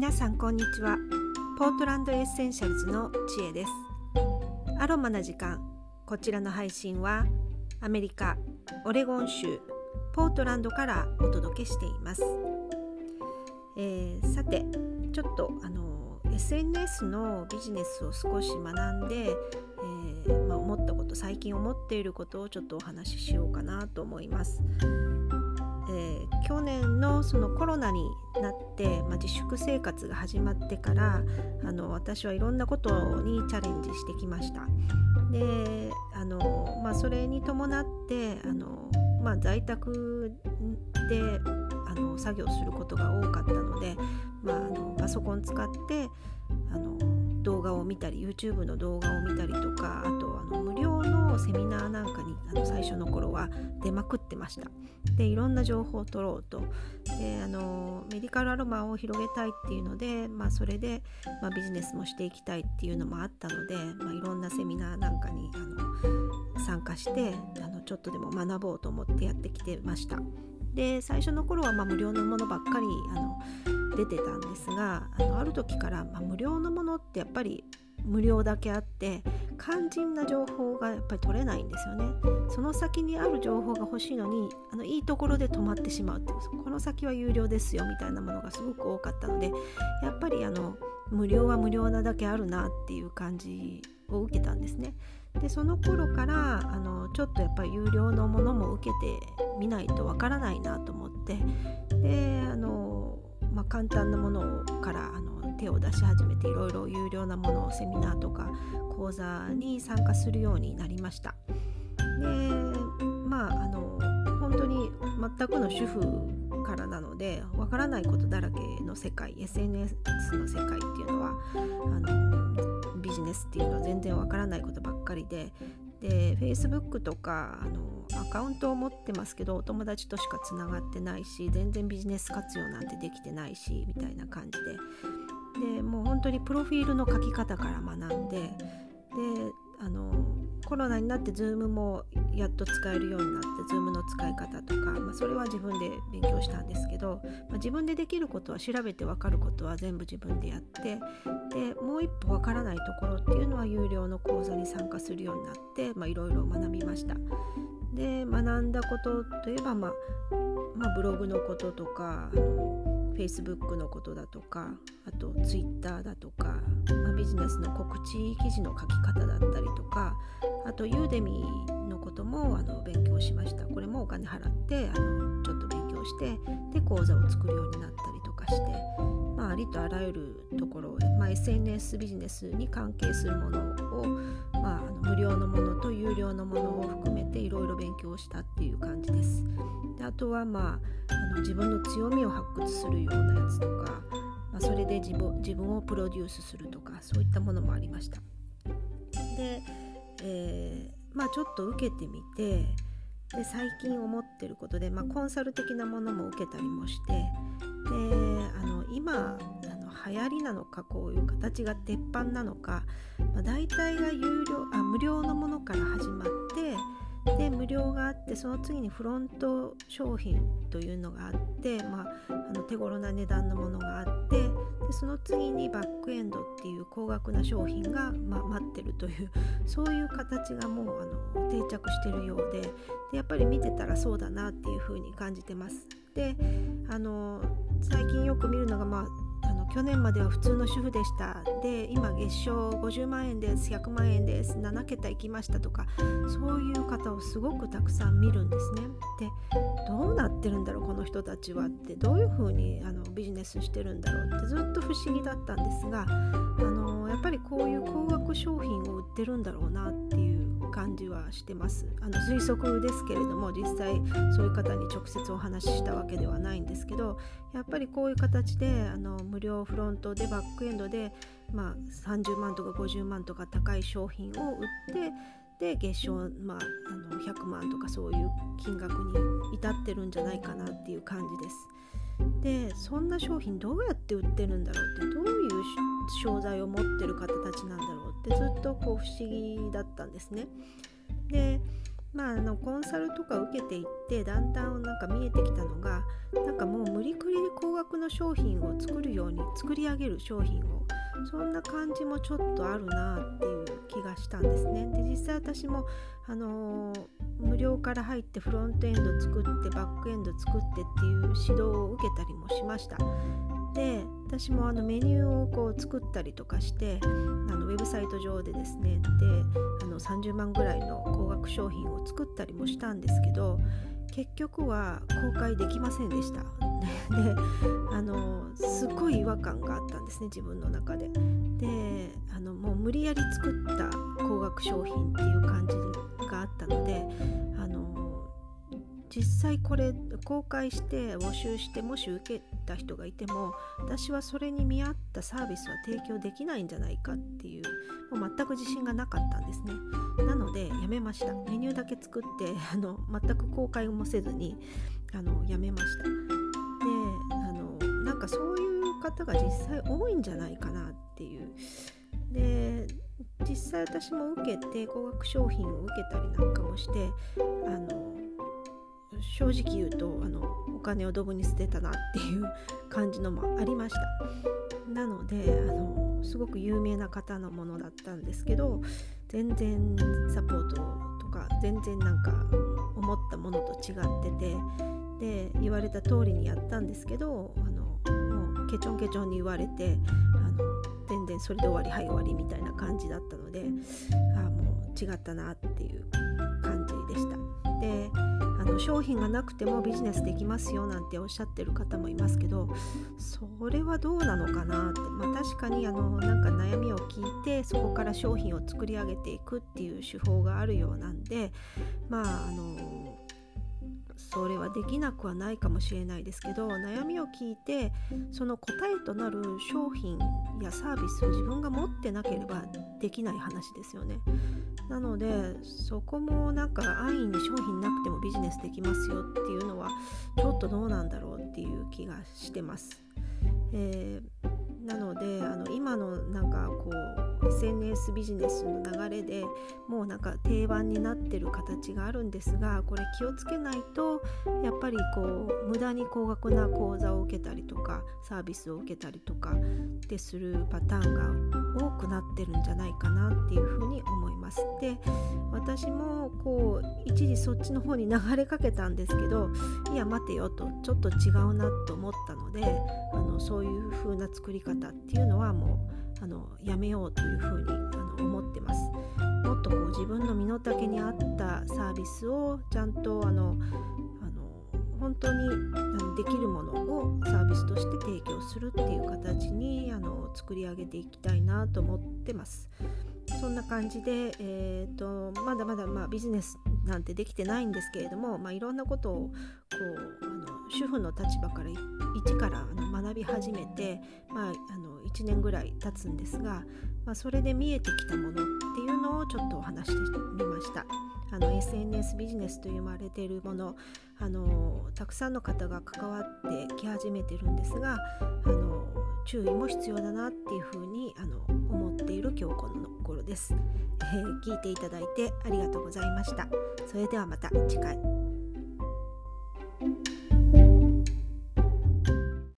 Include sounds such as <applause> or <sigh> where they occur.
皆さんこんにちは。ポートランドエッセンシャルズの知恵です。アロマな時間。こちらの配信はアメリカオレゴン州ポートランドからお届けしています、えー、さてちょっとあの SNS のビジネスを少し学んで、えー、まあ、思ったこと最近思っていることをちょっとお話ししようかなと思います、去年のそのコロナになって、まあ、自粛生活が始まってからあの私はいろんなことにチャレンジしてきました。であの、まあ、それに伴ってあの、まあ、在宅であの作業することが多かったので、まあ、あのパソコン使ってあの動画を見たり YouTube の動画を見たりとかあとあの無料のセミナーなんかにあの最初の頃は出まくってました。でいろんな情報を取ろうと。であのメディカルアロマを広げたいっていうので、まあ、それで、まあ、ビジネスもしていきたいっていうのもあったので、まあ、いろんなセミナーなんかにあの参加してあのちょっとでも学ぼうと思ってやってきてました。で最初の頃はま無料のものばっかりあの出てたんですがあのある時から、まあ、無料のものってやっぱり無料だけあって肝心な情報がやっぱり取れないんですよね。その先にある情報が欲しいのにあのいいところで止まってしまうっていうこの先は有料ですよみたいなものがすごく多かったのでやっぱりあの無料は無料なだけあるなっていう感じを受けたんですね。でその頃からあのちょっとやっぱり有料のものも受けてみないとわからないなと思ってであのまあ、簡単なものからあの手を出し始めていろいろ有料なものをセミナーとか講座に参加するようになりました。でまああの本当に全くの主婦からなのでわからないことだらけの世界 SNS の世界っていうのはあのビジネスっていうのは全然わからないことばっかりでで Facebook とかあのアカウントを持ってますけどお友達としかつながってないし全然ビジネス活用なんてできてないしみたいな感じででもう本当にプロフィールの書き方から学んでであのコロナになって Zoom もやっと使えるようになって Zoom の使い方とか、まあ、それは自分で勉強したんですけど、まあ、自分でできることは調べて分かることは全部自分でやってでもう一歩分からないところっていうのは有料の講座に参加するようになっていろいろ学びました。で学んだことといえば、まあ、ま、ブログのこととかあの Facebook のことだとかあと Twitter だとか、まあ、ビジネスの告知記事の書き方だったりとかあとユーデミのこともあの勉強しましたこれもお金払ってあのちょっと勉強してで講座を作るようになったりとかして、まあ、ありとあらゆるところ、まあ、SNS ビジネスに関係するものを、まあ、あの無料のものと有料のものを含めていろいろ勉強したっていう感じです。あとは、まあ、あの自分の強みを発掘するようなやつとか、まあ、それで自分自分をプロデュースするとかそういったものもありました。で、えー、まあちょっと受けてみてで最近思ってることで、まあ、コンサル的なものも受けたりもしてであの今あの流行りなのかこういう形が鉄板なのか、まあ、大体が有料あ無料のものから始まってで無料があってその次にフロント商品というのがあって、まあ、あの手頃な値段のものがあってでその次にバックエンドっていう高額な商品が、まあ、待ってるというそういう形がもうあの定着してるようででやっぱり見てたらそうだなっていうふうに感じてます。であの最近よく見るのが、ま去年までは普通の主婦でした。で今月賞50万円です。100万円です。7桁行きましたとかそういう方をすごくたくさん見るんですね。でどうなってるんだろうこの人たちは。ってどういうふうにあのビジネスしてるんだろうってずっと不思議だったんですがあのやっぱりこういう高額商品を売ってるんだろうなっていう感じはしてますあの推測ですけれども実際そういう方に直接お話ししたわけではないんですけどやっぱりこういう形であの無料フロントでバックエンドで、まあ、30万とか50万とか高い商品を売ってで月賞、まあ、あの100万とかそういう金額に至ってるんじゃないかなっていう感じです。でそんな商品どうやって売ってるんだろうってどういう商材を持ってる方たちなんだろうってずっとこう不思議だったんですね。でまあ、あのコンサルとか受けていってだんだんなんか見えてきたのがなんかもう無理くり高額の商品を作るように作り上げる商品をそんな感じもちょっとあるなっていう気がしたんですね。で実際私も、あのー、無料から入ってフロントエンド作ってバックエンド作ってっていう指導を受けたりもしました。で私もあのメニューをこう作ったりとかしてあのウェブサイト上でですねであの30万ぐらいの高額商品を作ったりもしたんですけど結局は公開できませんでした。<laughs> であのすごい違和感があったんですね自分の中で。であのもう無理やり作った高額商品っていう感じがあったので実際これ公開して募集してもし受けた人がいても私はそれに見合ったサービスは提供できないんじゃないかっていうもう全く自信がなかったんですね。なのでやめました。メニューだけ作って <laughs> あの全く公開もせずにあのやめました。であのなんかそういう方が実際多いんじゃないかなっていう。で実際私も受けて高額商品を受けたりなんかもしてあの正直言うとあのお金をドブに捨てたなっていう感じのもありましたなのであのすごく有名な方のものだったんですけど全然サポートとか全然なんか思ったものと違っててで言われた通りにやったんですけどあのもうケチョンケチョンに言われてあの全然それで終わりはい終わりみたいな感じだったのであもう違ったなっていう感じでした。であの商品がなくてもビジネスできますよなんておっしゃってる方もいますけどそれはどうなのかなって、まあ、確かにあのなんか悩みを聞いてそこから商品を作り上げていくっていう手法があるようなんでまああのそれはできなくはないかもしれないですけど悩みを聞いてその答えとなる商品やサービスを自分が持ってなければできない話ですよね。なのでそこもなんか安易に商品なくてもビジネスできますよっていうのはちょっとどうなんだろうっていう気がしてます。えー、なのであの今のなんかこう SNS ビジネスの流れでもうなんか定番になってる形があるんですがこれ気をつけないとやっぱりこう無駄に高額な講座を受けたりとかサービスを受けたりとかってするパターンが多くなってるんじゃないかなっていうふうに思います。で私もこう一時そっちの方に流れかけたんですけどいや待てよとちょっと違うなと思ったのであのそういう風な作り方っていうのはもうあのやめようというふうにあの思ってます。もっとこう自分の身の丈に合ったサービスをちゃんとあのあの本当にできるものをサービスとして提供するっていう形にあの作り上げていきたいなと思ってます。そんな感じで、えーと、まだまだ、まあ、ビジネスなんてできてないんですけれども、まあ、いろんなことをこうあの主婦の立場から一からあの学び始めて、まあ、あの1年ぐらい経つんですが、まあ、それで見えてきたものっていうのをちょっとお話してみました。あの SNS ビジネスと呼ばれているものあのたくさんの方が関わってき始めてるんですがあの注意も必要だなっていうふうにあの思っている今日この頃です、えー、聞いていただいてありがとうございました。それではまた次回。